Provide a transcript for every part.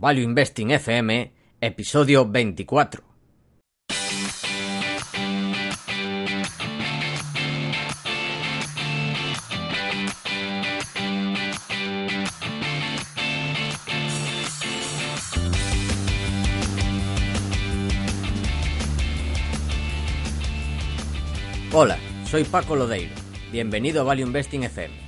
Value Investing FM, episodio 24. Hola, soy Paco Lodeiro. Bienvenido a Value Investing FM,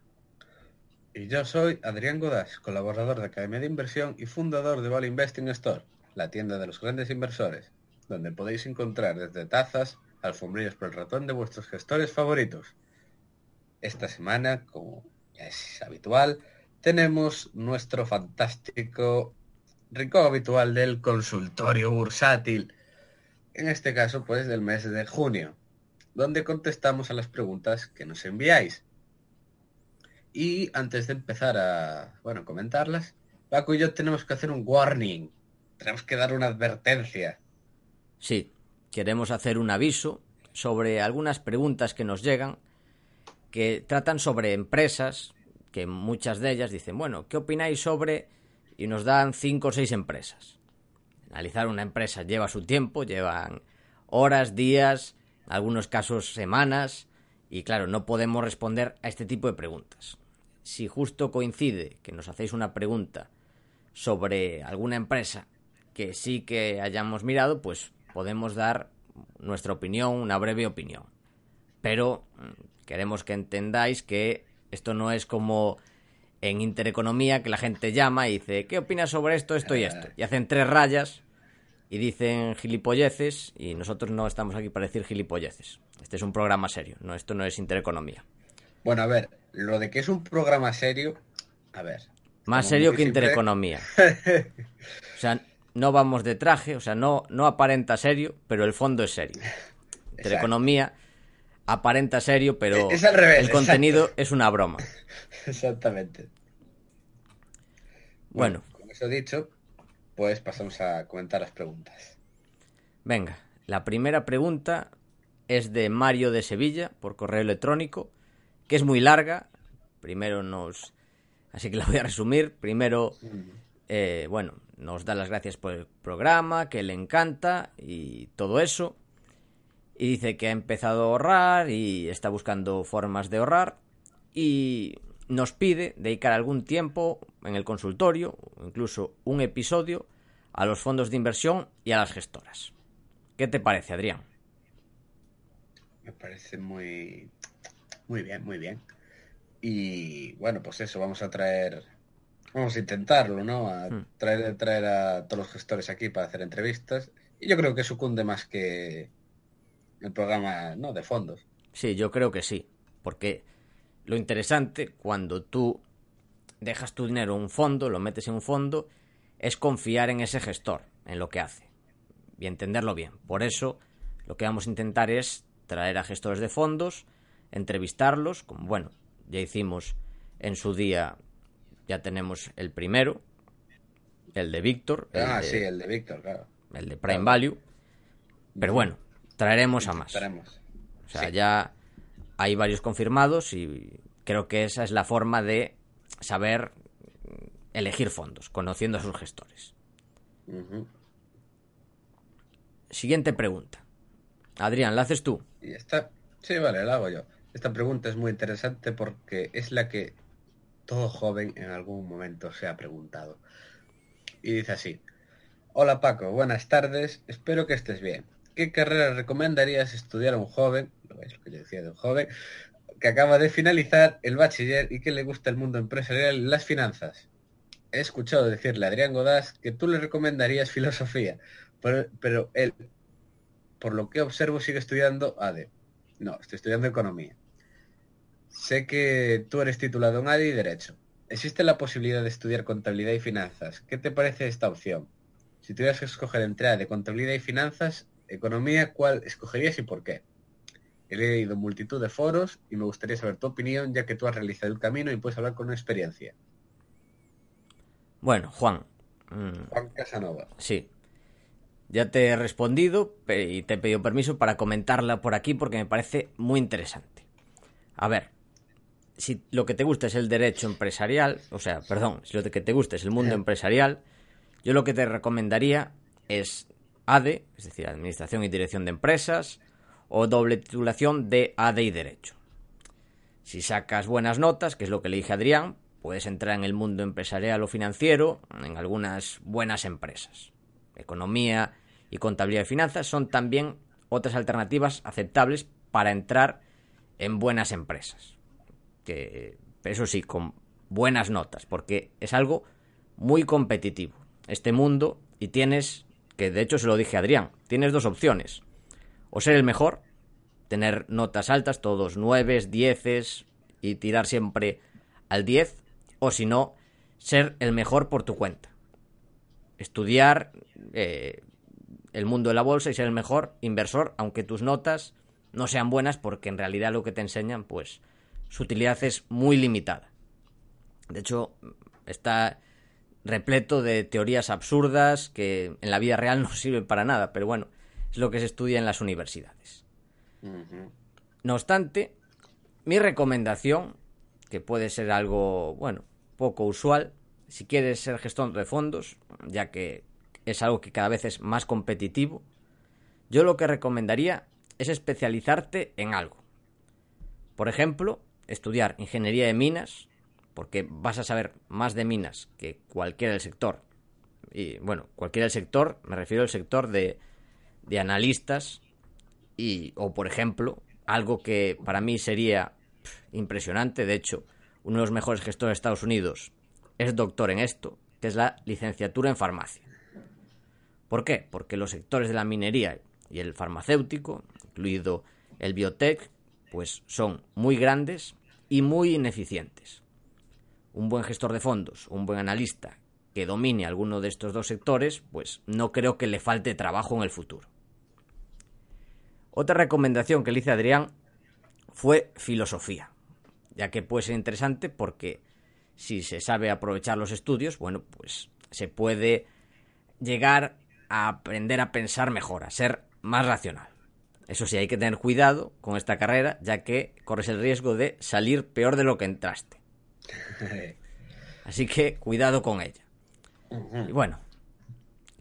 Y yo soy Adrián Godás, colaborador de Academia de Inversión y fundador de Value Investing Store, la tienda de los grandes inversores, donde podéis encontrar desde tazas, alfombrillas por el ratón de vuestros gestores favoritos. Esta semana, como es habitual, tenemos nuestro fantástico rincón habitual del consultorio bursátil. En este caso, pues del mes de junio, donde contestamos a las preguntas que nos enviáis. Y antes de empezar a, bueno, comentarlas, Paco y yo tenemos que hacer un warning. Tenemos que dar una advertencia. Sí, queremos hacer un aviso sobre algunas preguntas que nos llegan que tratan sobre empresas, que muchas de ellas dicen, bueno, ¿qué opináis sobre? Y nos dan cinco o seis empresas. Analizar una empresa lleva su tiempo, llevan horas, días, algunos casos semanas, y claro, no podemos responder a este tipo de preguntas si justo coincide que nos hacéis una pregunta sobre alguna empresa que sí que hayamos mirado, pues podemos dar nuestra opinión, una breve opinión. Pero mm, queremos que entendáis que esto no es como en Intereconomía que la gente llama y dice, ¿qué opinas sobre esto, esto y esto? Y hacen tres rayas y dicen gilipolleces y nosotros no estamos aquí para decir gilipolleces. Este es un programa serio, no esto no es Intereconomía. Bueno, a ver, lo de que es un programa serio, a ver. Más serio que Intereconomía. o sea, no vamos de traje, o sea, no, no aparenta serio, pero el fondo es serio. Intereconomía aparenta serio, pero es al revés, el contenido es una broma. Exactamente. Bueno. Con eso dicho, pues pasamos a comentar las preguntas. Venga, la primera pregunta es de Mario de Sevilla por correo electrónico que es muy larga. Primero nos... Así que la voy a resumir. Primero, eh, bueno, nos da las gracias por el programa, que le encanta y todo eso. Y dice que ha empezado a ahorrar y está buscando formas de ahorrar. Y nos pide dedicar algún tiempo en el consultorio, incluso un episodio, a los fondos de inversión y a las gestoras. ¿Qué te parece, Adrián? Me parece muy muy bien, muy bien. Y bueno, pues eso, vamos a traer, vamos a intentarlo, ¿no? A Hmm. traer, traer a todos los gestores aquí para hacer entrevistas. Y yo creo que sucunde más que el programa, ¿no? De fondos. Sí, yo creo que sí. Porque lo interesante cuando tú dejas tu dinero en un fondo, lo metes en un fondo, es confiar en ese gestor, en lo que hace. Y entenderlo bien. Por eso, lo que vamos a intentar es traer a gestores de fondos, entrevistarlos, como bueno, ya hicimos en su día, ya tenemos el primero, el de Víctor, ah, de, sí, el de Víctor, claro. el de Prime Value. Pero bueno, traeremos a más. Traeremos. O sea, Sí. ya hay varios confirmados y creo que esa es la forma de saber elegir fondos, conociendo a sus gestores. Siguiente pregunta. Adrián, ¿la haces tú? Y sí, vale, la hago yo. Esta pregunta es muy interesante porque es la que todo joven en algún momento se ha preguntado. Y dice así. Hola Paco, buenas tardes, espero que estés bien. ¿qué carrera recomendarías estudiar a un joven, lo que yo decía de un joven, que acaba de finalizar el bachiller y que le gusta el mundo empresarial y las finanzas? He escuchado decirle a Adrián Godás que tú le recomendarías filosofía, pero, pero él, por lo que observo, sigue estudiando ADE. No, estoy estudiando economía. Sé que tú eres titulado en ADE y Derecho. Existe la posibilidad de estudiar contabilidad y finanzas. ¿Qué te parece esta opción? Si tuvieras que escoger entre ADE, contabilidad y finanzas, economía, ¿cuál escogerías y por qué? He leído multitud de foros y me gustaría saber tu opinión, ya que tú has realizado el camino y puedes hablar con experiencia. Bueno, Juan. Mm, Juan Casanova. Sí. Ya te he respondido y te he pedido permiso para comentarla por aquí porque me parece muy interesante. A ver, si lo que te gusta es el derecho empresarial, o sea, perdón, si lo que te gusta es el mundo empresarial, yo lo que te recomendaría es ADE, es decir, Administración y Dirección de Empresas, o doble titulación de ADE y Derecho. Si sacas buenas notas, que es lo que le dije a Adrián, puedes entrar en el mundo empresarial o financiero en algunas buenas empresas. Economía y contabilidad y finanzas son también otras alternativas aceptables para entrar en buenas empresas. Que eso sí, con buenas notas, porque es algo muy competitivo este mundo y tienes, que de hecho se lo dije a Adrián, tienes dos opciones. O ser el mejor, tener notas altas, todos nueves, dieces y tirar siempre al diez, o si no, ser el mejor por tu cuenta. Estudiar eh, el mundo de la bolsa y ser el mejor inversor, aunque tus notas no sean buenas, porque en realidad lo que te enseñan, pues su utilidad es muy limitada. De hecho, está repleto de teorías absurdas que en la vida real no sirven para nada, pero bueno, es lo que se estudia en las universidades. No obstante, mi recomendación, que puede ser algo, bueno, poco usual, si quieres ser gestor de fondos, ya que es algo que cada vez es más competitivo, yo lo que recomendaría es especializarte en algo. Por ejemplo, estudiar ingeniería de minas, porque vas a saber más de minas que cualquiera del sector. Y bueno, cualquiera del sector, me refiero al sector de, de analistas y, o por ejemplo, algo que para mí sería impresionante, de hecho, uno de los mejores gestores de Estados Unidos es doctor en esto, que es la licenciatura en farmacia. ¿Por qué? Porque los sectores de la minería y el farmacéutico, incluido el biotech, pues son muy grandes y muy ineficientes. Un buen gestor de fondos, un buen analista que domine alguno de estos dos sectores, pues no creo que le falte trabajo en el futuro. Otra recomendación que le hice a Adrián fue filosofía, ya que puede ser interesante porque si se sabe aprovechar los estudios, bueno, pues se puede llegar a aprender a pensar mejor, a ser más racional. Eso sí, hay que tener cuidado con esta carrera, ya que corres el riesgo de salir peor de lo que entraste. Así que cuidado con ella. Y bueno,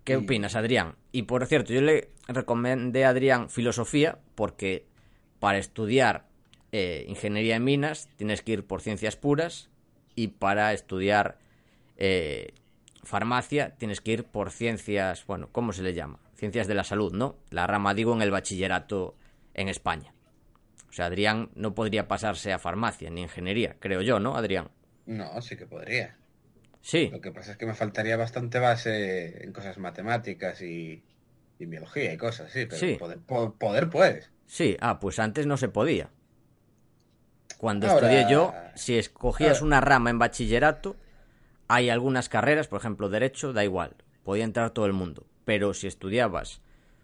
¿qué opinas, Adrián? Y por cierto, yo le recomendé a Adrián filosofía porque para estudiar eh, ingeniería en minas tienes que ir por ciencias puras y para estudiar eh, farmacia tienes que ir por ciencias, bueno, ¿cómo se le llama? Ciencias de la salud, ¿no? La rama, digo, en el bachillerato en España. O sea, Adrián no podría pasarse a farmacia ni ingeniería, creo yo, ¿no, Adrián? No, sí que podría. Sí. Lo que pasa es que me faltaría bastante base en cosas matemáticas y, biología y cosas, sí, pero Poder, poder, puedes. Sí, ah, pues antes no se podía. Cuando estudié yo, si escogías una rama en bachillerato, hay algunas carreras, por ejemplo, derecho, da igual, podía entrar todo el mundo, pero si estudiabas,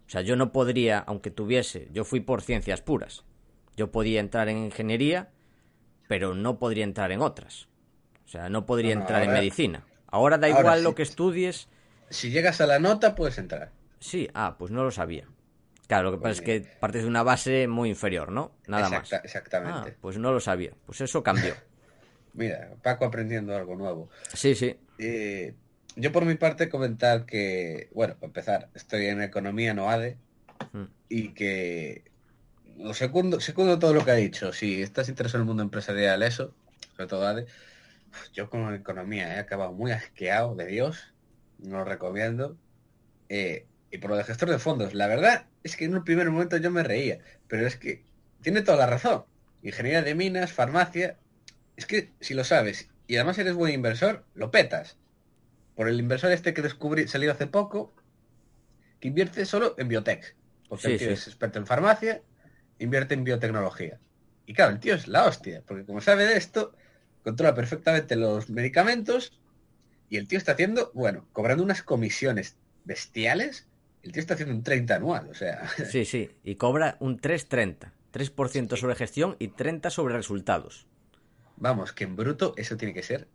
o sea, yo no podría, aunque tuviese, yo fui por ciencias puras, yo podía entrar en ingeniería, pero no podría entrar en otras. O sea, no podría entrar en medicina. Ahora da igual lo que estudies. Si llegas a la nota, puedes entrar. Sí, ah, pues no lo sabía. Claro, lo que pasa es que partes de una base muy inferior, ¿no? Nada más. Exactamente. Ah, pues no lo sabía. Pues eso cambió. Mira, Paco aprendiendo algo nuevo. Sí, sí. Eh, yo por mi parte comentar que, bueno, para empezar, estoy en economía no ADE mm. y que lo segundo, segundo todo lo que ha dicho. Si estás interesado en el mundo empresarial, eso, sobre todo ADE, yo con economía he acabado muy asqueado de Dios, no lo recomiendo. Eh, y por lo de gestor de fondos. La verdad es que en un primer momento yo me reía, pero es que tiene toda la razón. Ingeniería de minas, farmacia, es que si lo sabes y además eres buen inversor, lo petas. Por el inversor este que descubrí, salió hace poco, que invierte solo en biotech. Porque el tío es experto en farmacia, invierte en biotecnología. Y claro, el tío es la hostia, porque como sabe de esto, controla perfectamente los medicamentos y el tío está haciendo, bueno, cobrando unas comisiones bestiales. El tío está haciendo un 30 anual, o sea. Sí, sí, y cobra un 3,30. 3% sobre gestión y 30 sobre resultados. Vamos, que en bruto eso tiene que ser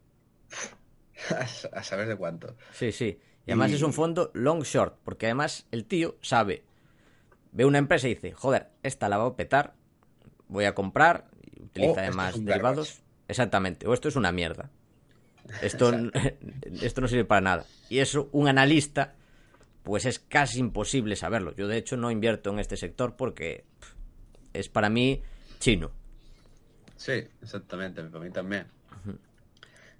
a saber de cuánto. Sí, sí. Y además es un fondo long short, porque además el tío sabe, ve una empresa y dice, joder, esta la va a petar, voy a comprar, utiliza además derivados. Exactamente, o esto es una mierda. Esto, esto no sirve para nada. Y eso, un analista, pues es casi imposible saberlo. Yo de hecho no invierto en este sector porque es para mí chino. Sí, exactamente, para mí también.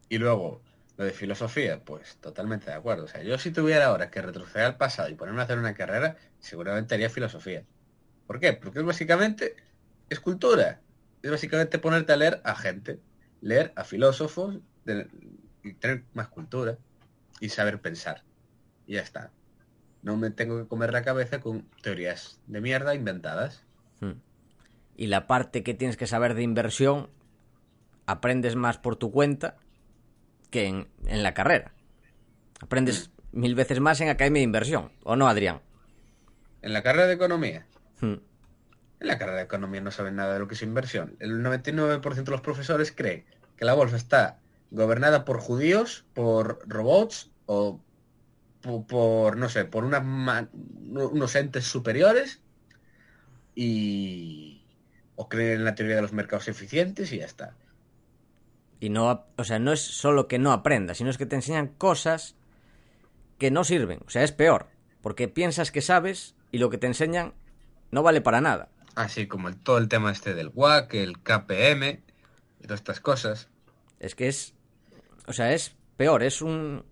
Y luego, de filosofía, pues totalmente de acuerdo. O sea, yo si tuviera ahora que retroceder al pasado y ponerme a hacer una carrera, seguramente haría filosofía. ¿Por qué? Porque es básicamente escultura. Es básicamente ponerte a leer a gente, leer a filósofos y tener más cultura y saber pensar. Y ya está. No me tengo que comer la cabeza con teorías de mierda inventadas. Hmm y la parte que tienes que saber de inversión aprendes más por tu cuenta que en, la carrera. Aprendes mil veces más en Academia de Inversión, ¿o no, Adrián? ¿En la carrera de Economía? Hmm. En la carrera de Economía no saben nada de lo que es inversión. El 99% de los profesores cree que la bolsa está gobernada por judíos, por robots o por, no sé, por unos entes superiores y, o creer en la teoría de los mercados eficientes y ya está. Y no, o sea, no es solo que no aprendas, sino es que te enseñan cosas que no sirven. O sea, es peor, porque piensas que sabes y lo que te enseñan no vale para nada. Así como el, todo el tema este del WAC, el KPM y todas estas cosas. Es que es, o sea, es peor, es un,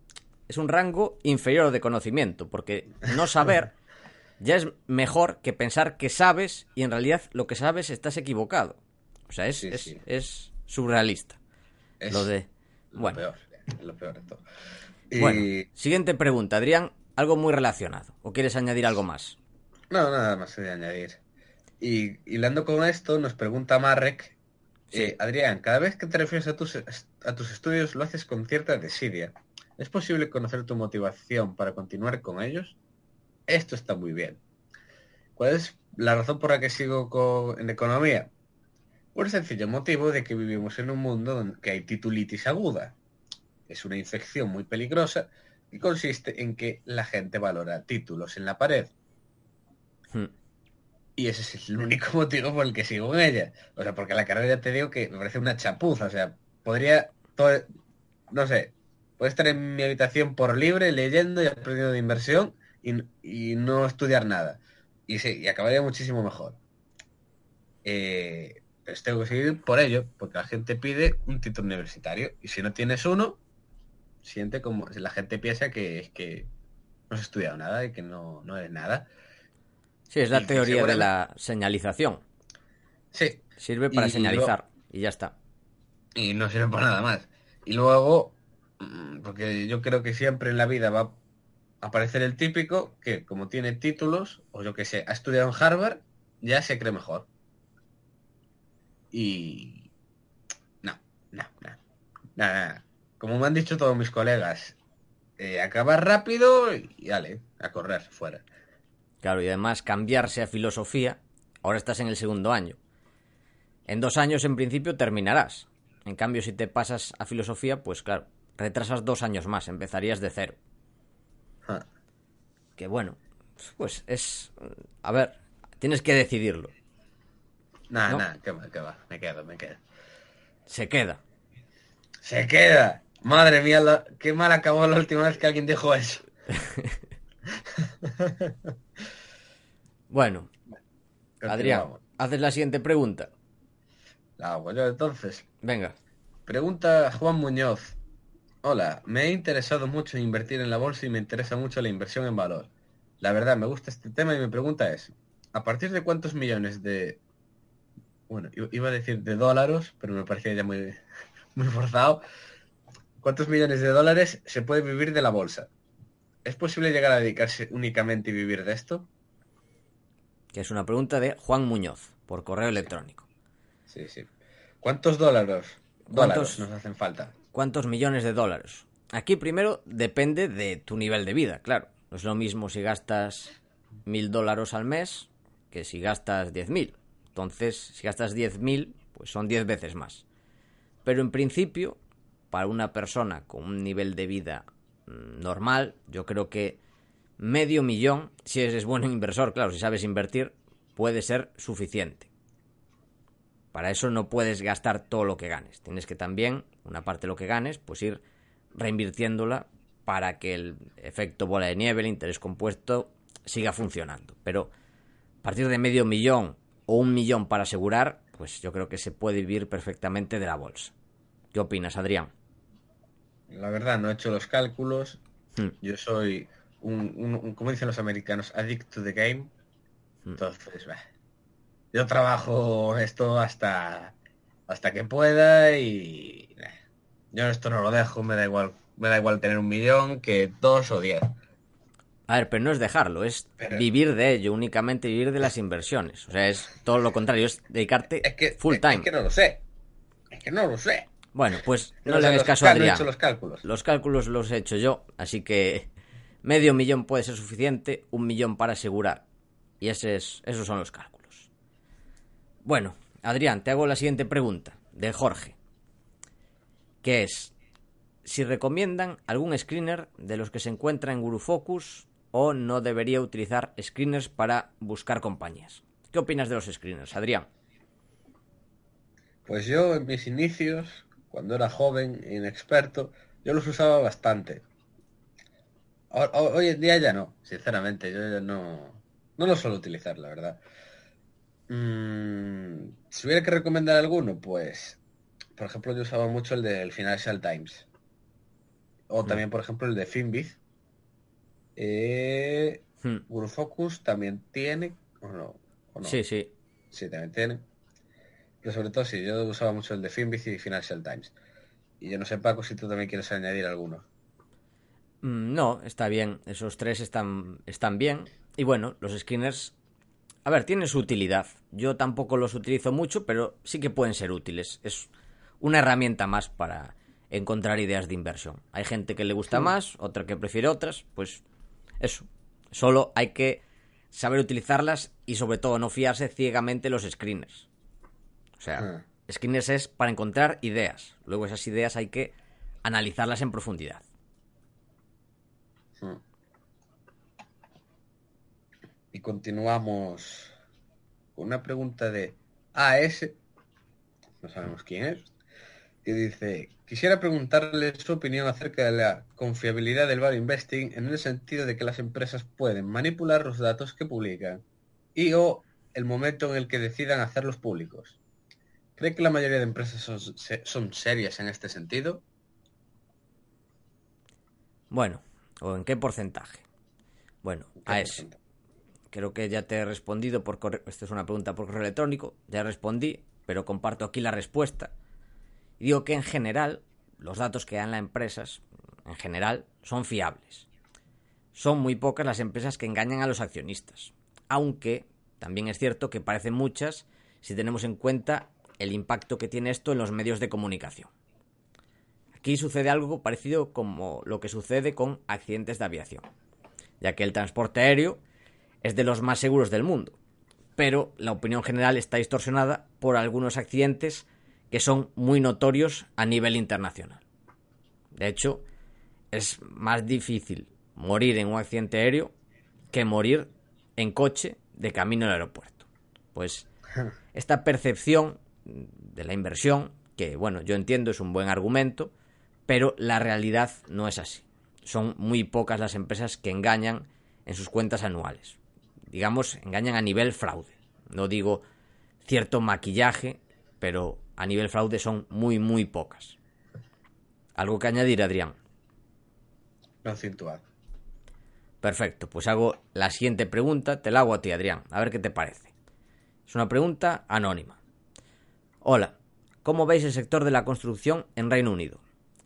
es un rango inferior de conocimiento, porque no saber ya es mejor que pensar que sabes y en realidad lo que sabes estás equivocado. O sea, es, es, surrealista. Es lo de... Bueno. peor, lo peor de todo. Bueno, siguiente pregunta, Adrián, algo muy relacionado. ¿O quieres añadir algo más? No, nada más de añadir. Y hilando con esto, nos pregunta Marek, eh, Adrián, cada vez que te refieres a tus, a tus estudios lo haces con cierta desidia. ¿Es posible conocer tu motivación para continuar con ellos? esto está muy bien. ¿Cuál es la razón por la que sigo en economía? Por el sencillo motivo de que vivimos en un mundo donde hay titulitis aguda. Es una infección muy peligrosa y consiste en que la gente valora títulos en la pared. Hmm. Y ese es el único motivo por el que sigo en ella. O sea, porque la carrera ya te digo que me parece una chapuza. O sea, podría, todo, no sé, puedo estar en mi habitación por libre leyendo y aprendiendo de inversión y, no estudiar nada. Y sí, y acabaría muchísimo mejor. Eh, pero tengo que seguir por ello, porque la gente pide un título universitario. Y si no tienes uno, siente como la gente piensa que es que no has estudiado nada y que no, no eres nada. Sí, es la teoría de la señalización. Sí. Sirve para señalizar y ya está. Y no sirve para nada más. Y luego, mm, porque yo creo que siempre en la vida va aparecer el típico que como tiene títulos, o yo que sé, ha estudiado en Harvard, ya se cree mejor. Y... No, no, no. Nada, Como me han dicho todos mis colegas, eh, acabar rápido y dale, a correr fuera. Claro, y además cambiarse a filosofía, ahora estás en el segundo año. En dos años en principio terminarás. En cambio, si te pasas a filosofía, pues claro, retrasas dos años más, empezarías de cero. Ah. Que bueno, pues es... A ver, tienes que decidirlo. Nada, nada, que va, que va, me quedo, me quedo. Se queda. Se queda. Madre mía, qué mal acabó la última vez que alguien dijo eso. bueno, Adrián, haces la siguiente pregunta. La hago yo entonces. Venga. Pregunta Juan Muñoz. Hola, me he interesado mucho en invertir en la bolsa y me interesa mucho la inversión en valor. la verdad, me gusta este tema y mi pregunta es, ¿a partir de cuántos millones de... Bueno, iba a decir de dólares, pero me parecía ya muy, muy forzado. ¿Cuántos millones de dólares se puede vivir de la bolsa? ¿Es posible llegar a dedicarse únicamente y vivir de esto? Que es una pregunta de Juan Muñoz, por correo electrónico. Sí, sí. ¿Cuántos dólares, dólares nos hacen falta? ¿Cuántos millones de dólares? Aquí primero depende de tu nivel de vida, claro. No es lo mismo si gastas mil dólares al mes que si gastas diez mil. Entonces, si gastas diez mil, pues son diez veces más. Pero en principio, para una persona con un nivel de vida mm, normal, yo creo que medio millón, si eres buen inversor, claro, si sabes invertir, puede ser suficiente. Para eso no puedes gastar todo lo que ganes. Tienes que también, una parte de lo que ganes, pues ir reinvirtiéndola para que el efecto bola de nieve, el interés compuesto, siga funcionando. Pero a partir de medio millón o un millón para asegurar, pues yo creo que se puede vivir perfectamente de la bolsa. ¿Qué opinas, Adrián? La verdad, no he hecho los cálculos. Hmm. Yo soy un, como dicen los americanos, addict to the game. Hmm. Entonces, yo trabajo esto hasta hasta que pueda y yo esto no lo dejo, me da igual, me da igual tener un millón que dos o diez. A ver, pero no es dejarlo, es vivir de ello, únicamente vivir de las inversiones. O sea, es todo lo contrario, es dedicarte full time. Es que no lo sé. Es que no lo sé. Bueno, pues no, le hagas caso a Adrián. los cálculos. Los cálculos los he hecho yo, así que medio millón puede ser suficiente, un millón para asegurar. Y ese es, esos son los cálculos. Bueno, Adrián, te hago la siguiente pregunta, de Jorge, que es si recomiendan algún screener de los que se encuentra en GuruFocus o no debería utilizar screeners para buscar compañías. ¿Qué opinas de los screeners, Adrián? Pues yo en mis inicios, cuando era joven inexperto, yo los usaba bastante. Hoy en día ya no, sinceramente, yo ya no, no los suelo utilizar, la verdad. Mm, si hubiera que recomendar alguno, pues, por ejemplo, yo usaba mucho el del Financial Times. O mm. también, por ejemplo, el de Finbiz. Eh, hmm. Focus también tiene, ¿o no? Sí, sí. Sí, también tiene. Pero sobre todo, sí, yo usaba mucho el de Finbiz y Financial Times. Y yo no sé, Paco, si tú también quieres añadir alguno. Mm, no, está bien. Esos tres están, están bien. Y bueno, los screeners a ver, tiene su utilidad. Yo tampoco los utilizo mucho, pero sí que pueden ser útiles. Es una herramienta más para encontrar ideas de inversión. Hay gente que le gusta más, otra que prefiere otras, pues eso. Solo hay que saber utilizarlas y sobre todo no fiarse ciegamente los screeners. O sea, ah. screeners es para encontrar ideas. Luego esas ideas hay que analizarlas en profundidad. Hmm. Y continuamos con una pregunta de AS, no sabemos quién es, que dice, quisiera preguntarle su opinión acerca de la confiabilidad del value investing en el sentido de que las empresas pueden manipular los datos que publican y o el momento en el que decidan hacerlos públicos. ¿Cree que la mayoría de empresas son, serias en este sentido? Bueno, ¿o en qué porcentaje? Bueno, a eso creo que ya te he respondido por correo. Esta es una pregunta por correo electrónico. Ya respondí, pero comparto aquí la respuesta. Y digo que en general, los datos que dan las empresas, en general, son fiables. Son muy pocas las empresas que engañan a los accionistas. Aunque también es cierto que parecen muchas si tenemos en cuenta el impacto que tiene esto en los medios de comunicación. Aquí sucede algo parecido como lo que sucede con accidentes de aviación, ya que el transporte aéreo es de los más seguros del mundo. Pero la opinión general está distorsionada por algunos accidentes que son muy notorios a nivel internacional. De hecho, es más difícil morir en un accidente aéreo que morir en coche de camino al aeropuerto. Pues esta percepción de la inversión, que bueno, yo entiendo es un buen argumento, pero la realidad no es así. Son muy pocas las empresas que engañan en sus cuentas anuales digamos, engañan a nivel fraude. No digo cierto maquillaje, pero a nivel fraude son muy, muy pocas. ¿Algo que añadir, Adrián? No acentuar. Perfecto, pues hago la siguiente pregunta, te la hago a ti, Adrián, a ver qué te parece. Es una pregunta anónima. Hola, ¿cómo veis el sector de la construcción en Reino Unido?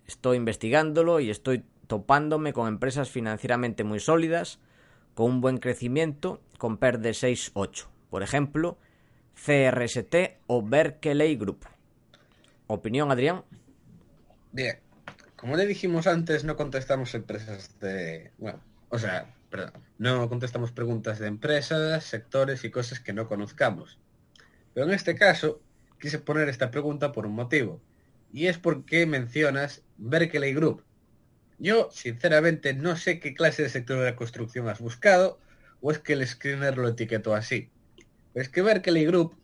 Estoy investigándolo y estoy topándome con empresas financieramente muy sólidas, con un buen crecimiento, con PER de 6-8. Por ejemplo, CRST o Berkeley Group. ¿Opinión, Adrián? Bien, como le dijimos antes, no contestamos empresas de... Bueno, o sea, perdón, no contestamos preguntas de empresas, sectores y cosas que no conozcamos. Pero en este caso, quise poner esta pregunta por un motivo. Y es porque mencionas Berkeley Group. Yo, sinceramente, no sé qué clase de sector de la construcción has buscado, o es que el screener lo etiquetó así. Es que Berkeley Group,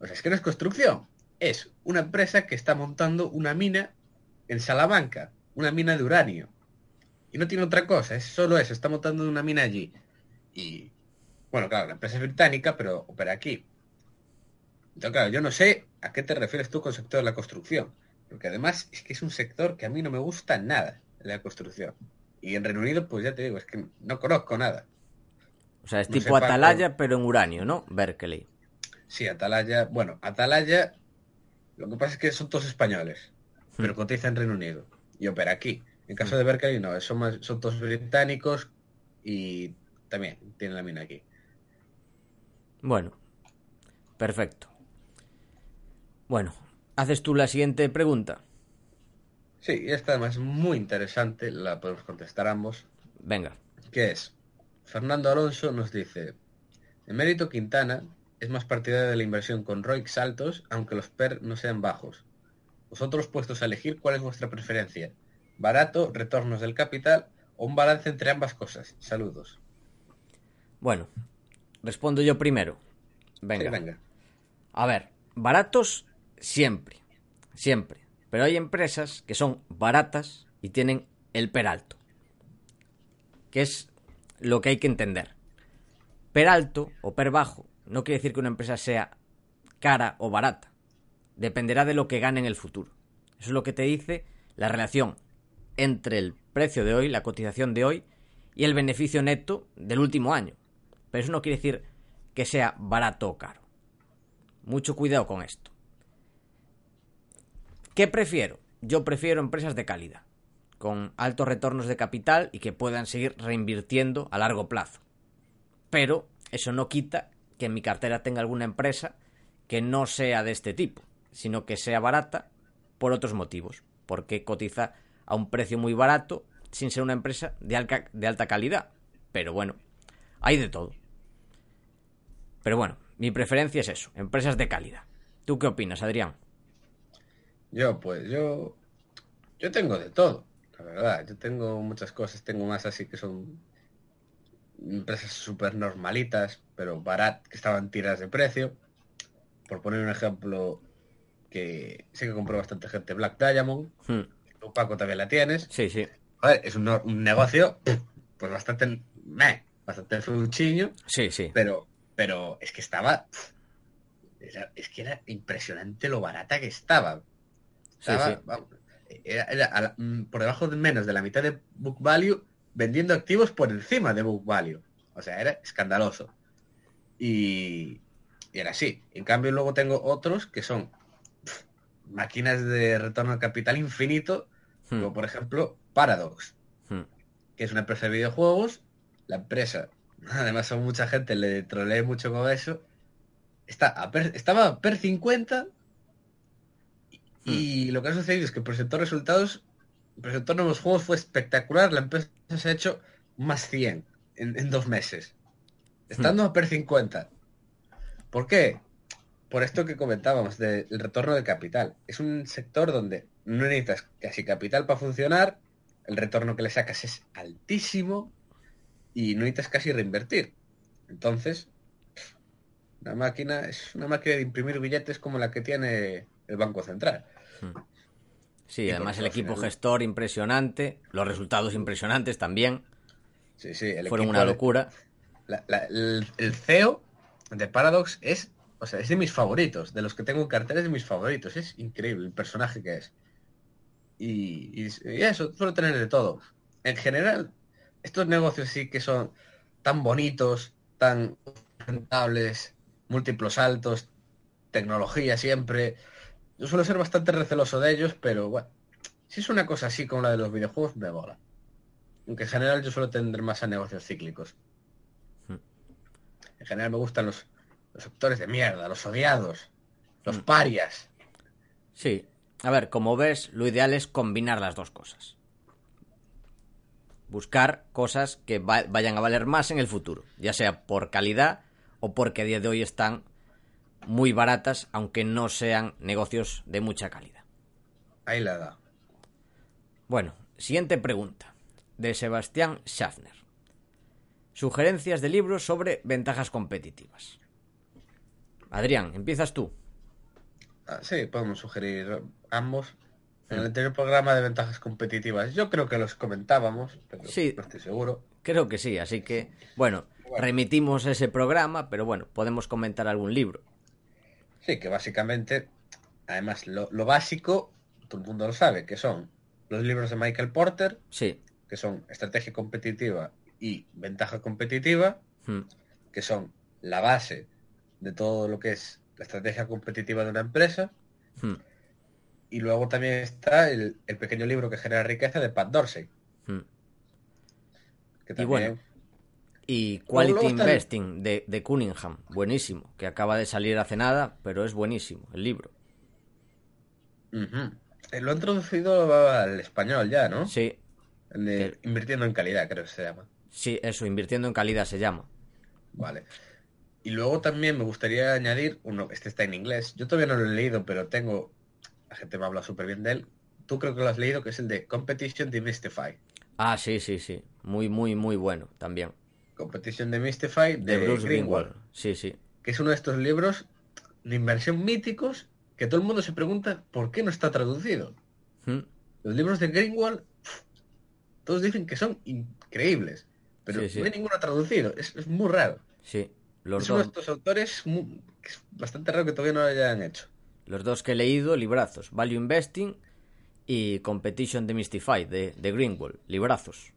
o sea, es que no es construcción, es una empresa que está montando una mina en Salamanca, una mina de uranio. Y no tiene otra cosa, es solo eso, está montando una mina allí. Y, bueno, claro, la empresa es británica, pero opera aquí. Entonces, claro, yo no sé a qué te refieres tú con el sector de la construcción. Porque además es que es un sector que a mí no me gusta nada, la construcción. Y en Reino Unido, pues ya te digo, es que no conozco nada. O sea, es tipo Atalaya, pero en uranio, ¿no? Berkeley. Sí, Atalaya. Bueno, Atalaya, lo que pasa es que son todos españoles, pero hmm. cotiza en Reino Unido y opera aquí. En caso hmm. de Berkeley, no, son, son todos británicos y también tienen la mina aquí. Bueno, perfecto. Bueno, ¿haces tú la siguiente pregunta? Sí, esta además es muy interesante, la podemos contestar ambos. Venga. ¿Qué es? Fernando Alonso nos dice, mérito Quintana es más partidario de la inversión con ROICs altos, aunque los PER no sean bajos. Vosotros puestos a elegir cuál es vuestra preferencia. Barato, retornos del capital o un balance entre ambas cosas. Saludos. Bueno, respondo yo primero. Venga. venga. A ver, baratos siempre, siempre. Pero hay empresas que son baratas y tienen el PER alto. Que es lo que hay que entender. Per alto o per bajo no quiere decir que una empresa sea cara o barata. Dependerá de lo que gane en el futuro. Eso es lo que te dice la relación entre el precio de hoy, la cotización de hoy, y el beneficio neto del último año. Pero eso no quiere decir que sea barato o caro. Mucho cuidado con esto. ¿Qué prefiero? Yo prefiero empresas de calidad con altos retornos de capital y que puedan seguir reinvirtiendo a largo plazo. Pero eso no quita que en mi cartera tenga alguna empresa que no sea de este tipo, sino que sea barata por otros motivos, porque cotiza a un precio muy barato sin ser una empresa de, alta, de alta calidad. Pero bueno, hay de todo. Pero bueno, mi preferencia es eso, empresas de calidad. ¿Tú qué opinas, Adrián? Yo, pues yo, yo tengo de todo la verdad. Yo tengo muchas cosas, tengo más así que son empresas súper normalitas, pero baratas, que estaban tiradas de precio. Por poner un ejemplo que sé que compró bastante gente, Black Diamond. Hmm. Tú, Paco, también la tienes. Sí, sí. Joder, es un, negocio pues bastante meh, bastante fruchiño. Sí, sí. Pero, pero es que estaba... es que era impresionante lo barata que estaba. Estaba, sí, era, mm, por debajo de menos de la mitad de book value, vendiendo activos por encima de book value. O sea, era escandaloso. Y, era así. En cambio, luego tengo otros que son máquinas de retorno al capital infinito, hmm. como por ejemplo Paradox, hmm. que es una empresa de videojuegos. La empresa, además a mucha gente le troleé mucho con eso, está estaba a per 50 Hmm. Y lo que ha sucedido es que presentó resultados, presentó nuevos juegos, fue espectacular. La empresa se ha hecho más 100 en, dos meses, estando hmm. a per 50. ¿Por qué? Por esto que comentábamos del retorno de capital. Es un sector donde no necesitas casi capital para funcionar, el retorno que le sacas es altísimo y no necesitas casi reinvertir. Entonces, una máquina es una máquina de imprimir billetes como la que tiene el Banco Central. Hmm. Sí, además el equipo gestor impresionante, los resultados impresionantes también. Sí, sí, el fueron una locura. el, CEO de Paradox es, o sea, es de mis favoritos, de los que tengo en carteles de mis favoritos. Es increíble el personaje que es. Y, y, eso, suelo tener de todo. En general, estos negocios sí que son tan bonitos, tan rentables, múltiplos saltos, tecnología siempre. Yo suelo ser bastante receloso de ellos, pero bueno, si es una cosa así como la de los videojuegos, me mola. Aunque en general yo suelo tender más a negocios cíclicos. Hmm. En general me gustan los, los sectores de mierda, los odiados, los Hmm. parias. Sí. A ver, como ves, lo ideal es combinar las dos cosas. Buscar cosas que va- vayan a valer más en el futuro, ya sea por calidad o porque a día de hoy están muy baratas, aunque no sean negocios de mucha calidad. Ahí la da. Bueno, siguiente pregunta, de Sebastián Schaffner. Sugerencias de libros sobre ventajas competitivas. Adrián, empiezas tú. Ah, sí, podemos sugerir ambos. En el anterior programa de ventajas competitivas, yo creo que los comentábamos, pero Sí. no estoy seguro. Creo que sí, así que, bueno, remitimos ese programa, pero bueno, podemos comentar algún libro. Sí, que básicamente, además, lo, lo básico, todo el mundo lo sabe, que son los libros de Michael Porter, Sí. que son estrategia competitiva y ventaja competitiva, Hmm. que son la base de todo lo que es la estrategia competitiva de una empresa. Hmm. Y luego también está el, el pequeño libro que genera riqueza de Pat Dorsey, Hmm. que Y también... bueno, Y Quality Investing de, de Cunningham, buenísimo, que acaba de salir hace nada, pero es buenísimo el libro. Eh, Lo han traducido al español ya, ¿no? Sí, El de Que- Invirtiendo en calidad, creo que se llama. sí, eso, invirtiendo en calidad se llama. Vale. Y luego también me gustaría añadir uno, este está en inglés. Yo todavía no lo he leído, pero tengo. La gente me habla súper bien de él. Tú creo que lo has leído, que es el de Competition Demystify. Ah, sí, sí, sí, muy, muy, muy bueno también. Competition De, de, Bruce Greenwald, Greenwald. Sí, sí. que es uno de estos libros de inversión míticos que todo el mundo se pregunta por qué no está traducido. Hmm. Los libros de Greenwald, todos dicen que son increíbles, pero Sí, sí. no hay ninguno traducido. Es, es muy raro. Sí, los es uno de dos, estos autores muy- que es bastante raro que todavía no lo hayan hecho. los dos que he leído, librazos. Value Investing y Competition Demystified de, de Greenwald, librazos.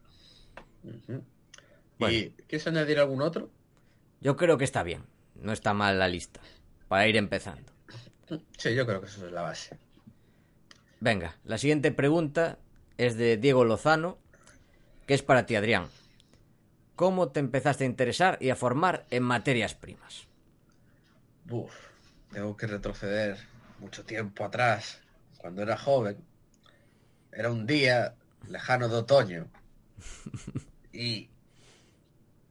Bueno. ¿Y quieres añadir algún otro? Yo creo que está bien, no está mal la lista, para ir empezando. Sí, yo creo que eso es la base. Venga, la siguiente pregunta es de Diego Lozano, que es para ti, Adrián. ¿Cómo te empezaste a interesar y a formar en materias primas? Uf, tengo que retroceder mucho tiempo atrás, cuando era joven. Era un día lejano de otoño. Y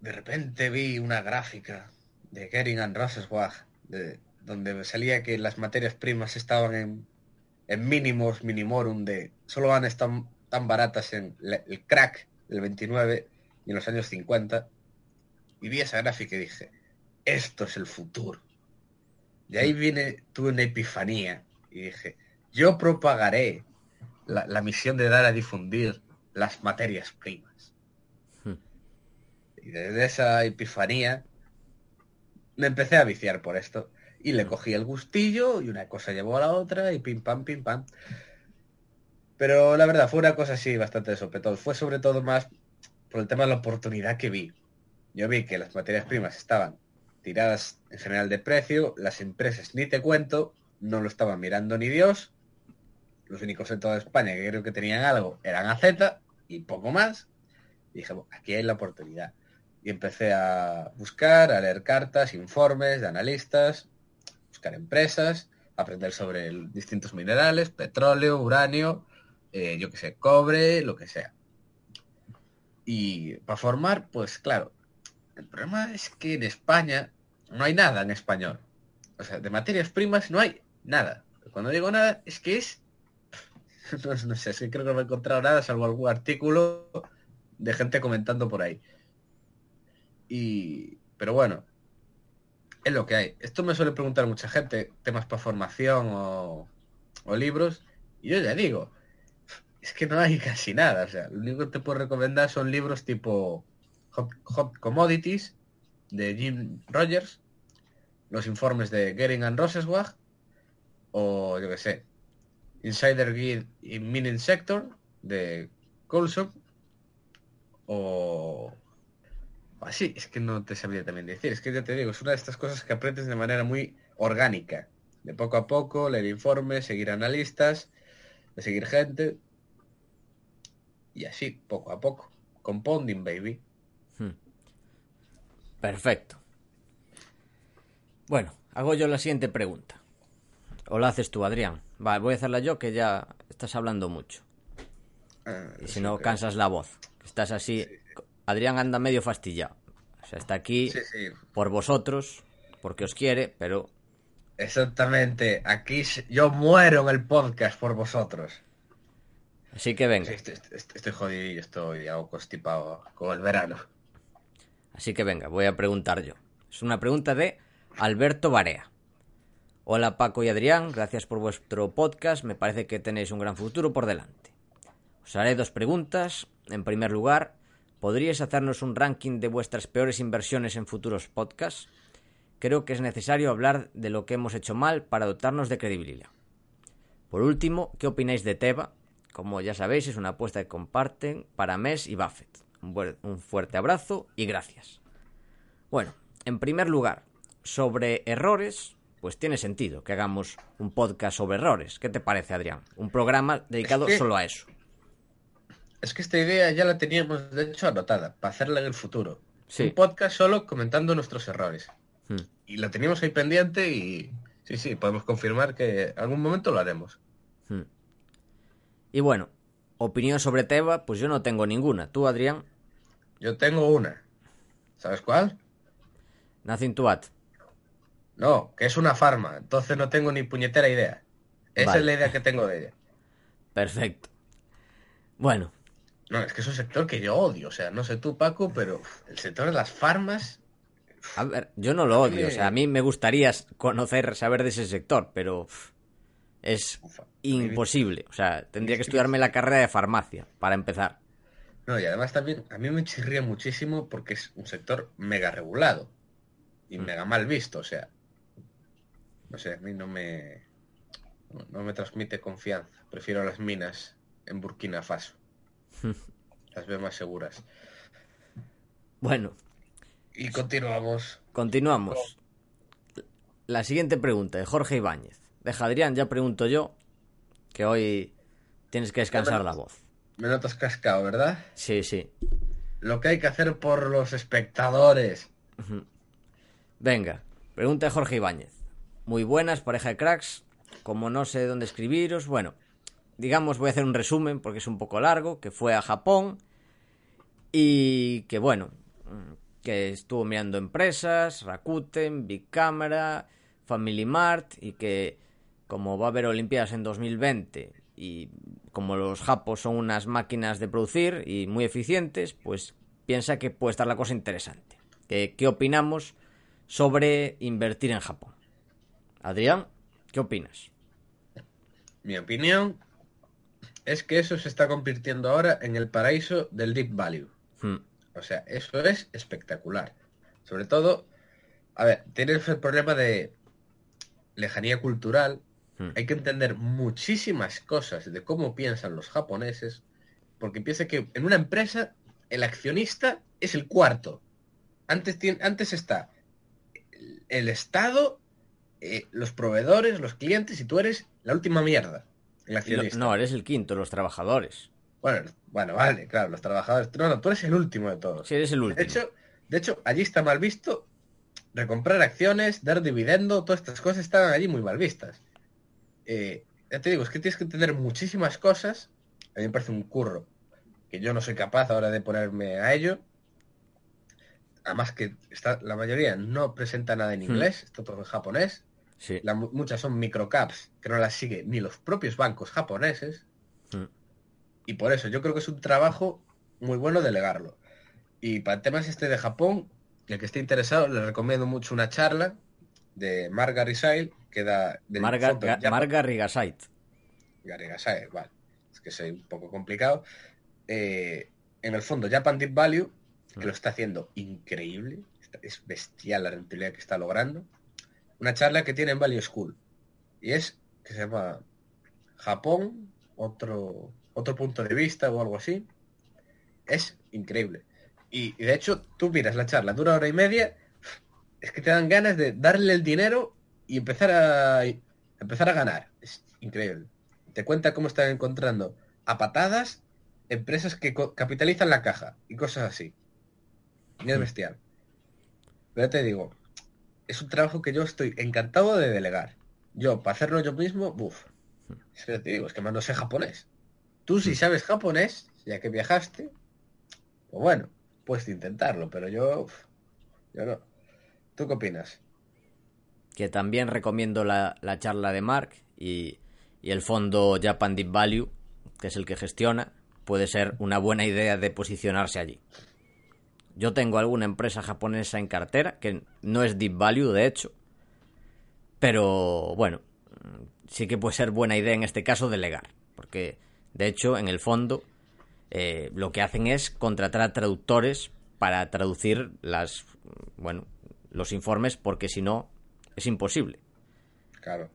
de repente vi una gráfica de Gering and Rosenzweig, de, donde salía que las materias primas estaban en, en mínimos minimorum de solo van a estar tan baratas en la- el crack del 29 y en los años 50. Y vi esa gráfica y dije, esto es el futuro. De ahí viene, tuve una epifanía y dije, yo propagaré la, la misión de dar a difundir las materias primas. Y desde esa epifanía me empecé a viciar por esto. Y le cogí el gustillo y una cosa llevó a la otra y pim pam, pim pam. Pero la verdad, fue una cosa así bastante de sopetón. Fue sobre todo más por el tema de la oportunidad que vi. Yo vi que las materias primas estaban tiradas en general de precio, las empresas ni te cuento, no lo estaban mirando ni Dios. Los únicos en toda España que creo que tenían algo eran AZ y poco más. Y dije, "Bueno, aquí hay la oportunidad. Y empecé a buscar, a leer cartas, informes de analistas, buscar empresas, aprender sobre distintos minerales, petróleo, uranio, eh, yo que sé, cobre, lo que sea. Y para formar, pues claro, el problema es que en España no hay nada en español. O sea, de materias primas no hay nada. Cuando digo nada, es que es... No, no sé, es que creo que no he encontrado nada, salvo algún artículo de gente comentando por ahí. Y... Pero bueno, es lo que hay. Esto me suele preguntar mucha gente, temas para formación o, libros. Y yo ya digo, es que no hay casi nada. O sea, lo único que te puedo recomendar son libros tipo Hot, Commodities de Jim Rogers, los informes de Gering and Rosenzweig, o yo que sé, Insider Guide in Mining Sector de Coulson, o así. Es que no te sabría también decir. Es que ya te digo, es una de estas cosas que aprendes de manera muy orgánica. De poco a poco, leer informes, seguir analistas, de seguir gente. Y así, poco a poco. Compounding, baby. Hmm. Perfecto. Bueno, hago yo la siguiente pregunta. O la haces tú, Adrián. Vale, voy a hacerla yo que ya estás hablando mucho. Ah, Y si no, cansas la voz. Estás así. Adrián anda medio fastidiado. O sea, está aquí Sí, sí. por vosotros, porque os quiere, pero Exactamente. Aquí yo muero en el podcast por vosotros. Así que venga, estoy, estoy, estoy jodido, estoy algo constipado con el verano. así que venga, voy a preguntar yo. Es una pregunta de Alberto Barea. Hola Paco y Adrián, gracias por vuestro podcast, me parece que tenéis un gran futuro por delante. Os haré dos preguntas. En primer lugar, ¿podríais hacernos un ranking de vuestras peores inversiones en futuros podcasts? Creo que es necesario hablar de lo que hemos hecho mal para dotarnos de credibilidad. Por último, ¿qué opináis de Teva? Como ya sabéis, es una apuesta que comparten para Mes y Buffett. Un, fuerte abrazo y gracias. Bueno, en primer lugar, sobre errores, pues tiene sentido que hagamos un podcast sobre errores. ¿Qué te parece, Adrián? Un programa dedicado solo a eso. Es que esta idea ya la teníamos, de hecho, anotada, para hacerla en el futuro. Sí. Un podcast solo comentando nuestros errores. Hmm. Y la teníamos ahí pendiente y sí, sí, podemos confirmar que algún momento lo haremos. Hmm. Y bueno, opinión sobre Teva, pues yo no tengo ninguna. ¿Tú, Adrián? Yo tengo una. ¿Sabes cuál? Nothing to add. No, que es una farma, entonces no tengo ni puñetera idea. Esa Vale. es la idea que tengo de ella. Perfecto. Bueno, No, es que es un sector que yo odio, o sea, no sé tú, Paco, pero el sector de las farmas, a ver, yo no lo odio. O sea, a mí me gustaría conocer, saber de ese sector, pero es Ufa, imposible. O sea, tendría que Es que- estudiarme la carrera de farmacia para empezar. No, y además también a mí me chirría muchísimo porque es un sector mega regulado y Mm. mega mal visto, o sea, no sé, a mí no me no me transmite confianza. Prefiero las minas en Burkina Faso. las veo más seguras. Bueno, Y continuamos. continuamos. La siguiente pregunta de Jorge Ibáñez. Deja Adrián, ya pregunto yo, que hoy tienes que descansar la voz. Me notas cascado, ¿verdad? Sí, sí. Lo que hay que hacer por los espectadores. Venga, pregunta de Jorge Ibáñez. Muy buenas, pareja de cracks. Como no sé dónde escribiros, bueno, digamos, voy a hacer un resumen porque es un poco largo, que fue a Japón y que bueno, que estuvo mirando empresas, Rakuten, Big Camera, Family Mart y que como va a haber Olimpiadas en 2020 y como los japos son unas máquinas de producir y muy eficientes, pues piensa que puede estar la cosa interesante. ¿Qué, qué opinamos sobre invertir en Japón? Adrián, ¿qué opinas? Mi opinión es que eso se está convirtiendo ahora en el paraíso del deep value. Hmm, O sea, eso es espectacular. Sobre todo, a ver, tienes el problema de lejanía cultural. hmm. Hay que entender muchísimas cosas de cómo piensan los japoneses, porque piensa que en una empresa el accionista es el cuarto. Antes, antes está el, el Estado, eh, los proveedores, los clientes, y tú eres la última mierda. El accionista. no, eres el quinto, los trabajadores. Bueno, bueno, vale, claro, los trabajadores. No, no, tú eres el último de todos. Si eres el último. De hecho, de hecho, allí está mal visto recomprar acciones, dar dividendo, todas estas cosas están allí muy mal vistas. Eh, ya te digo, es que tienes que entender muchísimas cosas. A mí me parece un curro que yo no soy capaz ahora de ponerme a ello. Además que está, la mayoría no presenta nada en inglés, está todo en japonés. Sí. La- muchas son microcaps que no las sigue ni los propios bancos japoneses. Hmm. Y por eso yo creo que es un trabajo muy bueno delegarlo. Y para temas este de Japón, el que esté interesado, le recomiendo mucho una charla de Marga Risail, que da del Marga, Ga- Marga Rigasait. Vale. Es que soy un poco complicado. Eh, en el fondo, Japan Deep Value, que Mm. lo está haciendo increíble. Es bestial la rentabilidad que está logrando. Una charla que tiene en Value School. Y es que se llama Japón, otro, otro punto de vista o algo así. Es increíble. Y, y de hecho, tú miras la charla, dura hora y media, es que te dan ganas de darle el dinero y empezar a, empezar a ganar. Es increíble. Te cuenta cómo están encontrando a patadas empresas que capitalizan la caja y cosas así. Y es bestial. Pero te digo, es un trabajo que yo estoy encantado de delegar. Yo, para hacerlo yo mismo, uff. Es que te digo, es que más no sé japonés. Tú si sabes japonés, ya que viajaste, pues bueno, puedes intentarlo, pero yo, uf, yo no. ¿Tú qué opinas? que también recomiendo la, la charla de Mark y, y el fondo Japan Deep Value, que es el que gestiona, puede ser una buena idea de posicionarse allí. Yo tengo alguna empresa japonesa en cartera, que no es Deep Value, de hecho, pero bueno, sí que puede ser buena idea en este caso delegar, porque de hecho en el fondo eh, lo que hacen es contratar a traductores para traducir las, bueno, los informes, porque si no es imposible. Claro.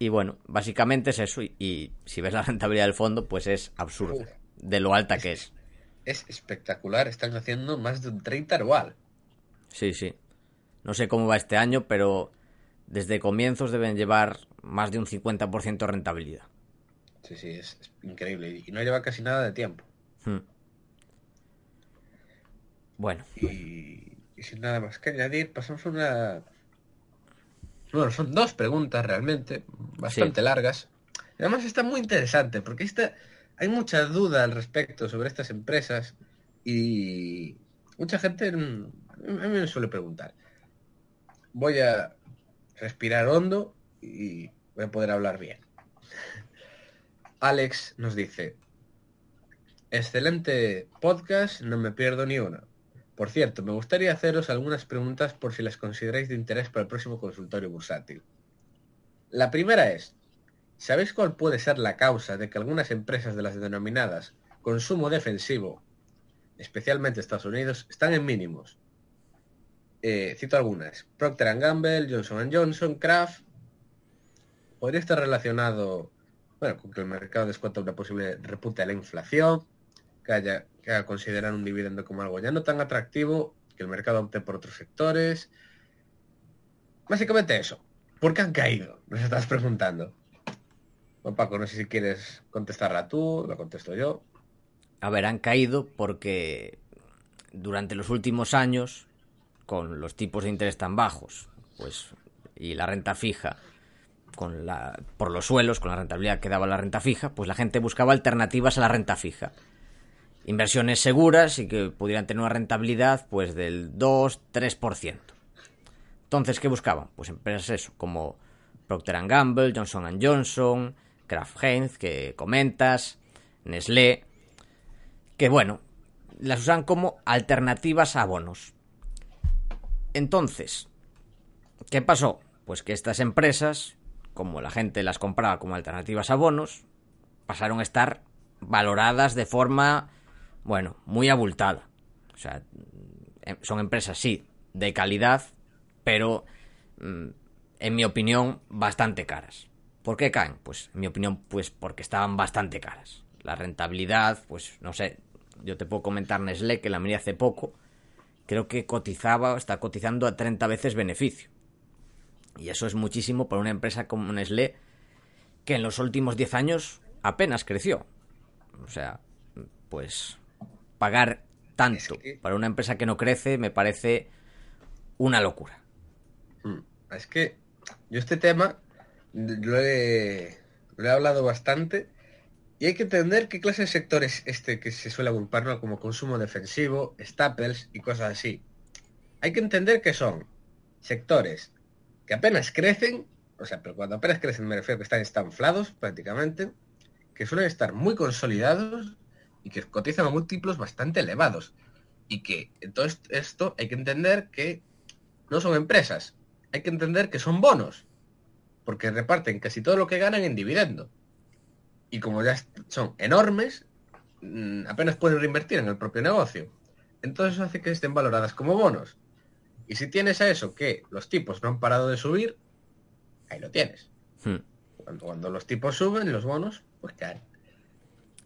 Y bueno, básicamente es eso. Y, y si ves la rentabilidad del fondo, pues es absurda. De lo alta que es. Es espectacular, están haciendo más de un 30 anual. Sí, sí. No sé cómo va este año, pero desde comienzos deben llevar más de un 50% de rentabilidad. Sí, sí, es, es increíble. Y no lleva casi nada de tiempo. Hmm. Bueno, Y, y sin nada más que añadir, pasamos a una... Bueno, son dos preguntas realmente, bastante Sí. largas. Y además está muy interesante, porque esta, hay mucha duda al respecto sobre estas empresas y mucha gente mm, a mí me suele preguntar. Voy a respirar hondo y voy a poder hablar bien. Alex nos dice, excelente podcast, no me pierdo ni una. Por cierto, me gustaría haceros algunas preguntas por si las consideráis de interés para el próximo consultorio bursátil. La primera es, ¿sabéis cuál puede ser la causa de que algunas empresas de las denominadas consumo defensivo, especialmente Estados Unidos, están en mínimos? Eh, cito algunas. Procter Gamble, Johnson Johnson, Kraft. Podría estar relacionado bueno, con que el mercado descuenta una posible repunte de la inflación, que haya que considerar un dividendo como algo ya no tan atractivo, que el mercado opte por otros sectores. Básicamente eso. ¿Por qué han caído? Nos estás preguntando. Paco, no sé si quieres contestarla tú, la contesto yo. a ver, han caído porque durante los últimos años, con los tipos de interés tan bajos, pues, y la renta fija, con la, por los suelos, con la rentabilidad que daba la renta fija, pues la gente buscaba alternativas a la renta fija. Inversiones seguras y que pudieran tener una rentabilidad pues del 2-3%. Entonces, ¿qué buscaban? Pues empresas eso, como Procter Gamble, Johnson Johnson, Kraft Heinz, que comentas, Nestlé, que bueno, las usan como alternativas a bonos. Entonces, ¿qué pasó? Pues que estas empresas, como la gente las compraba como alternativas a bonos, pasaron a estar valoradas de forma, bueno, muy abultada. O sea, em- son empresas, sí, de calidad, pero, mm, en mi opinión, bastante caras. ¿Por qué caen? Pues, en mi opinión, pues porque estaban bastante caras. La rentabilidad, pues, no sé, yo te puedo comentar Nestlé, que la miré hace poco, creo que cotizaba, está cotizando a 30 veces beneficio. Y eso es muchísimo para una empresa como Nestlé, que en los últimos 10 años apenas creció. O sea, pues pagar tanto Es que- para una empresa que no crece me parece una locura. Mm, Es que yo este tema lo he, lo he hablado bastante y hay que entender qué clase de sectores este que se suele agrupar ¿no? como consumo defensivo, staples y cosas así. Hay que entender que son sectores que apenas crecen, o sea, pero cuando apenas crecen me refiero que están estanflados prácticamente, que suelen estar muy consolidados y que cotizan a múltiplos bastante elevados. Y que en todo est- esto hay que entender que no son empresas, hay que entender que son bonos, porque reparten casi todo lo que ganan en dividendo. Y como ya son enormes, mm, apenas pueden reinvertir en el propio negocio. Entonces eso hace que estén valoradas como bonos. Y si tienes a eso que los tipos no han parado de subir, ahí lo tienes. Hmm. Cuando, cuando los tipos suben, los bonos, pues caen.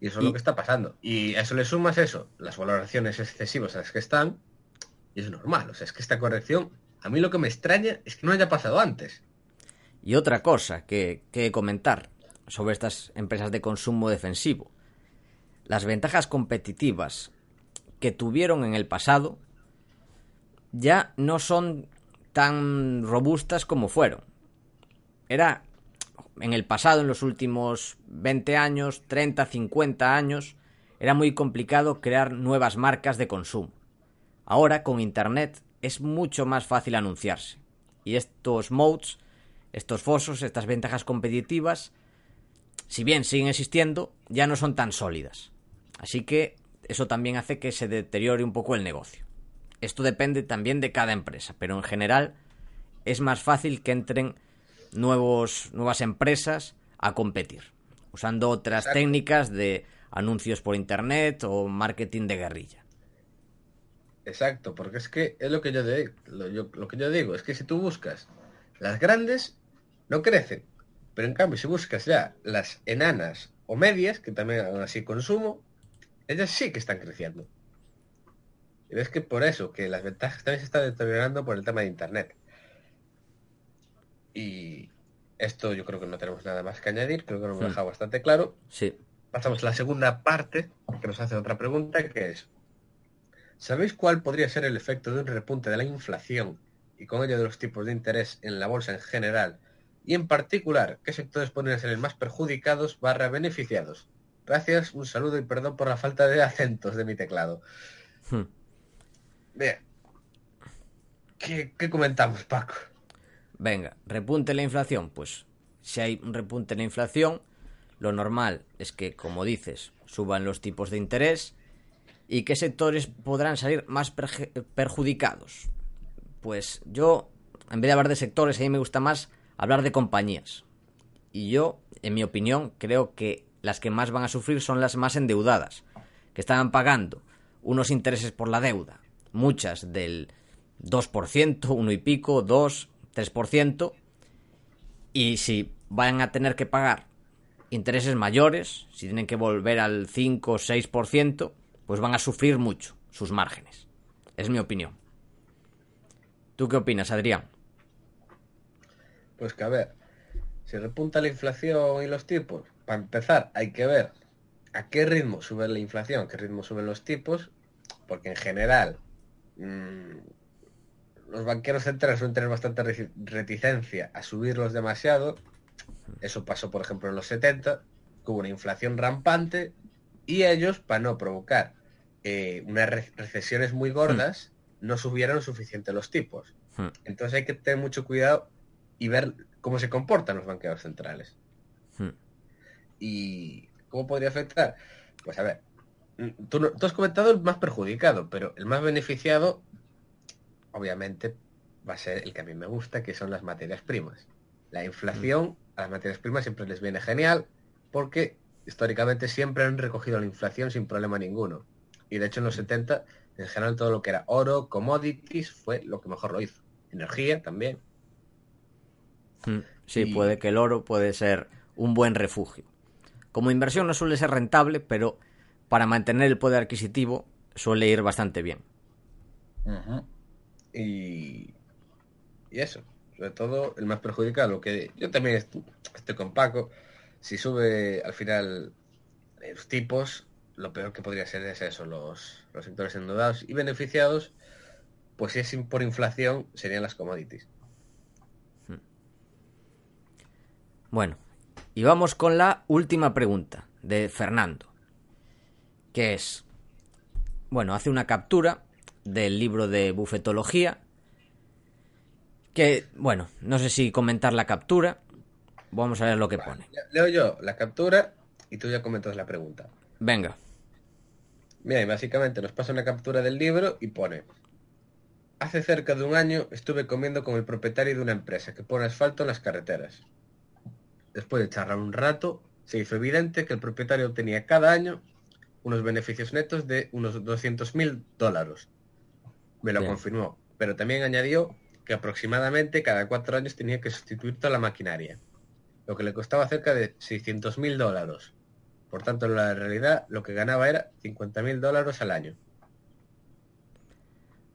Y eso es lo que está pasando. Y a eso le sumas eso, las valoraciones excesivas a las que están, y es normal. O sea, es que esta corrección, a mí lo que me extraña es que no haya pasado antes. Y otra cosa que, comentar sobre estas empresas de consumo defensivo. Las ventajas competitivas que tuvieron en el pasado ya no son tan robustas como fueron. Era en el pasado, en los últimos 20 años, 30, 50 años, era muy complicado crear nuevas marcas de consumo. Ahora, con Internet, es mucho más fácil anunciarse. Y estos modes, estos fosos, estas ventajas competitivas, si bien siguen existiendo, ya no son tan sólidas. Así que eso también hace que se deteriore un poco el negocio. Esto depende también de cada empresa, pero en general es más fácil que entren nuevos, nuevas empresas a competir, usando otras técnicas de anuncios por internet o marketing de guerrilla. Exacto, porque es que es lo que yo, lo que yo digo, es que si tú buscas las grandes, no crecen, pero en cambio si buscas ya las enanas o medias, que también hagan así consumo, ellas sí que están creciendo. Y ves que por eso, que las ventajas también se están deteriorando por el tema de Internet. Y esto yo creo que no tenemos nada más que añadir, creo que lo hemos hmm. dejado bastante claro. Sí. Pasamos a la segunda parte, que nos hace otra pregunta, que es, ¿sabéis cuál podría ser el efecto de un repunte de la inflación y con ello de los tipos de interés en la bolsa en general? Y en particular, ¿qué sectores podrían ser más perjudicados barra beneficiados? Gracias, un saludo y perdón por la falta de acentos de mi teclado. Hmm. Bien. ¿Qué, comentamos, Paco? Venga, repunte la inflación. Pues si hay un repunte en la inflación, lo normal es que, como dices, suban los tipos de interés y qué sectores podrán salir más perjudicados. Pues yo, en vez de hablar de sectores, a mí me gusta más hablar de compañías. Y yo, en mi opinión, creo que las que más van a sufrir son las más endeudadas, que están pagando unos intereses por la deuda muchas del 2%, uno y pico, 2, 3%, y si van a tener que pagar intereses mayores, si tienen que volver al 5 o 6%, pues van a sufrir mucho sus márgenes. Es mi opinión. ¿Tú qué opinas, Adrián? Pues que a ver, si repunta la inflación y los tipos, para empezar hay que ver a qué ritmo sube la inflación, a qué ritmo suben los tipos, porque en general Mm, los banqueros centrales suelen tener bastante reticencia a subirlos demasiado. Eso pasó, por ejemplo, en los 70, que hubo una inflación rampante y ellos, para no provocar eh, unas recesiones muy gordas, hmm. no subieron suficiente los tipos. Hmm. Entonces hay que tener mucho cuidado y ver cómo se comportan los banqueros centrales. Hmm. ¿Y cómo podría afectar? Pues a ver, tú, has comentado el más perjudicado, pero el más beneficiado, obviamente, va a ser el que a mí me gusta, que son las materias primas. La inflación a las materias primas siempre les viene genial, porque históricamente siempre han recogido la inflación sin problema ninguno. Y de hecho en los 70, en general todo lo que era oro, commodities, fue lo que mejor lo hizo. Energía también. Mm, sí, puede que el oro puede ser un buen refugio. Como inversión no suele ser rentable, pero para mantener el poder adquisitivo suele ir bastante bien. y, y eso, sobre todo el más perjudicado, que yo también estoy, con Paco, si sube al final los tipos, lo peor que podría ser es eso, los, los sectores endeudados y beneficiados, pues si es por inflación, serían las commodities. Hmm. Bueno, y vamos con la última pregunta de Fernando que es, bueno, hace una captura del libro de bufetología, que, bueno, no sé si comentar la captura, vamos a ver lo que pone. Leo yo la captura y tú ya comentas la pregunta. Venga. Mira, y básicamente nos pasa una captura del libro y pone, hace cerca de un año estuve comiendo con el propietario de una empresa que pone asfalto en las carreteras. Después de charlar un rato, se hizo evidente que el propietario tenía cada año unos beneficios netos de unos 200 mil dólares. Me lo confirmó, pero también añadió que aproximadamente cada cuatro años tenía que sustituir toda la maquinaria, lo que le costaba cerca de 600 mil dólares. Por tanto, en la realidad lo que ganaba era 50.000 dólares al año.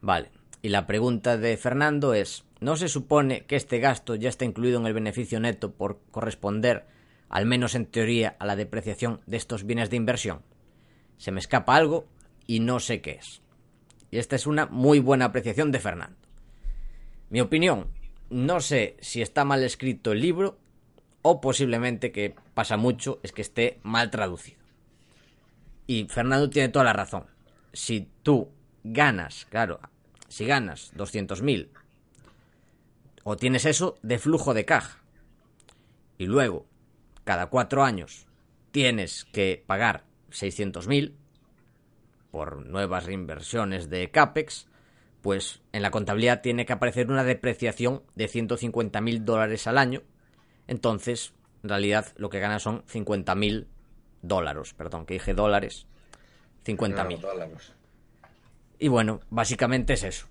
Vale. Y la pregunta de Fernando es, ¿no se supone que este gasto ya está incluido en el beneficio neto por corresponder, al menos en teoría, a la depreciación de estos bienes de inversión? Se me escapa algo y no sé qué es. Y esta es una muy buena apreciación de Fernando. Mi opinión, no sé si está mal escrito el libro o posiblemente, que pasa mucho, es que esté mal traducido. Y Fernando tiene toda la razón. Si tú ganas, claro, si ganas 200.000 o tienes eso de flujo de caja y luego cada cuatro años tienes que pagar 600.000 por nuevas reinversiones de CAPEX, pues en la contabilidad tiene que aparecer una depreciación de 150.000 dólares al año. Entonces, en realidad, lo que gana son 50.000 dólares. Perdón, que dije dólares. 50.000. dólares. Y bueno, básicamente es eso.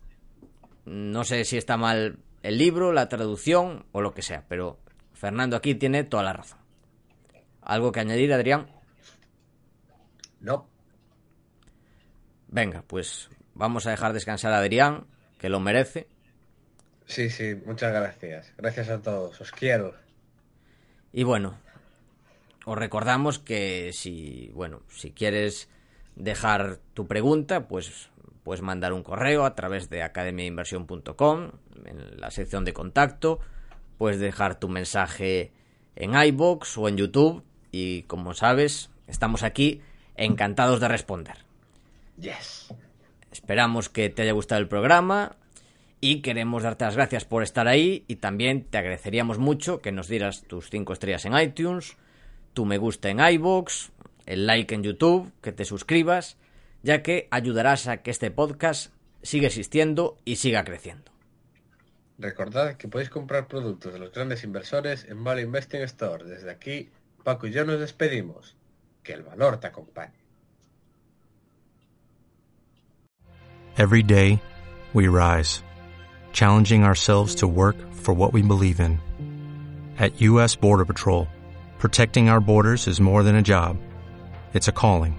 No sé si está mal el libro, la traducción o lo que sea, pero Fernando aquí tiene toda la razón. ¿Algo que añadir, Adrián? No. Venga, pues vamos a dejar descansar a Adrián, que lo merece. Sí, sí, muchas gracias. Gracias a todos, os quiero. Y bueno, os recordamos que si, bueno, si quieres dejar tu pregunta, pues puedes mandar un correo a través de academiainversión.com en la sección de contacto, puedes dejar tu mensaje en iBox o en YouTube y como sabes, estamos aquí encantados de responder. Yes. Esperamos que te haya gustado el programa y queremos darte las gracias por estar ahí y también te agradeceríamos mucho que nos dieras tus 5 estrellas en iTunes, tu me gusta en iBox, el like en YouTube, que te suscribas, ya que ayudarás a que este podcast siga existiendo y siga creciendo. Recordad que podéis comprar productos de los grandes inversores en Value Investing Store. Desde aquí, Paco y yo nos despedimos. Que el valor te acompañe. Every day, we rise, challenging ourselves to work for what we believe in. At U.S. Border Patrol, protecting our borders is more than a job, it's a calling.